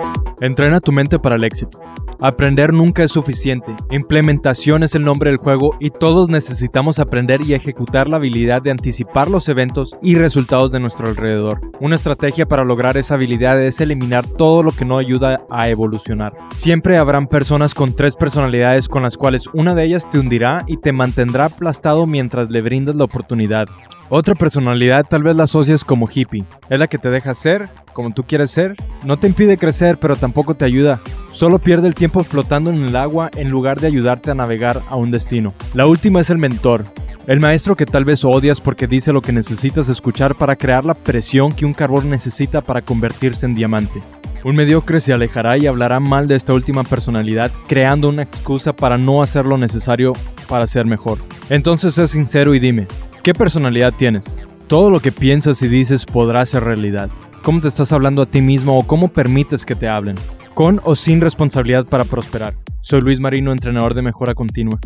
you Entrena tu mente para el éxito. Aprender nunca es suficiente. Implementación es el nombre del juego y todos necesitamos aprender y ejecutar la habilidad de anticipar los eventos y resultados de nuestro alrededor. Una estrategia para lograr esa habilidad es eliminar todo lo que no ayuda a evolucionar. Siempre habrán personas con tres personalidades con las cuales una de ellas te hundirá y te mantendrá aplastado mientras le brindas la oportunidad. Otra personalidad tal vez la asocias como hippie. Es la que te deja ser como tú quieres ser. No te impide crecer, pero tampoco te ayuda. Solo pierde el tiempo flotando en el agua en lugar de ayudarte a navegar a un destino. La última es el mentor. El maestro que tal vez odias porque dice lo que necesitas escuchar para crear la presión que un carbón necesita para convertirse en diamante. Un mediocre se alejará y hablará mal de esta última personalidad, creando una excusa para no hacer lo necesario para ser mejor. Entonces sé sincero y dime, ¿qué personalidad tienes? Todo lo que piensas y dices podrá ser realidad. ¿Cómo te estás hablando a ti mismo o cómo permites que te hablen? Con o sin responsabilidad para prosperar. Soy Luis Marino, entrenador de mejora continua.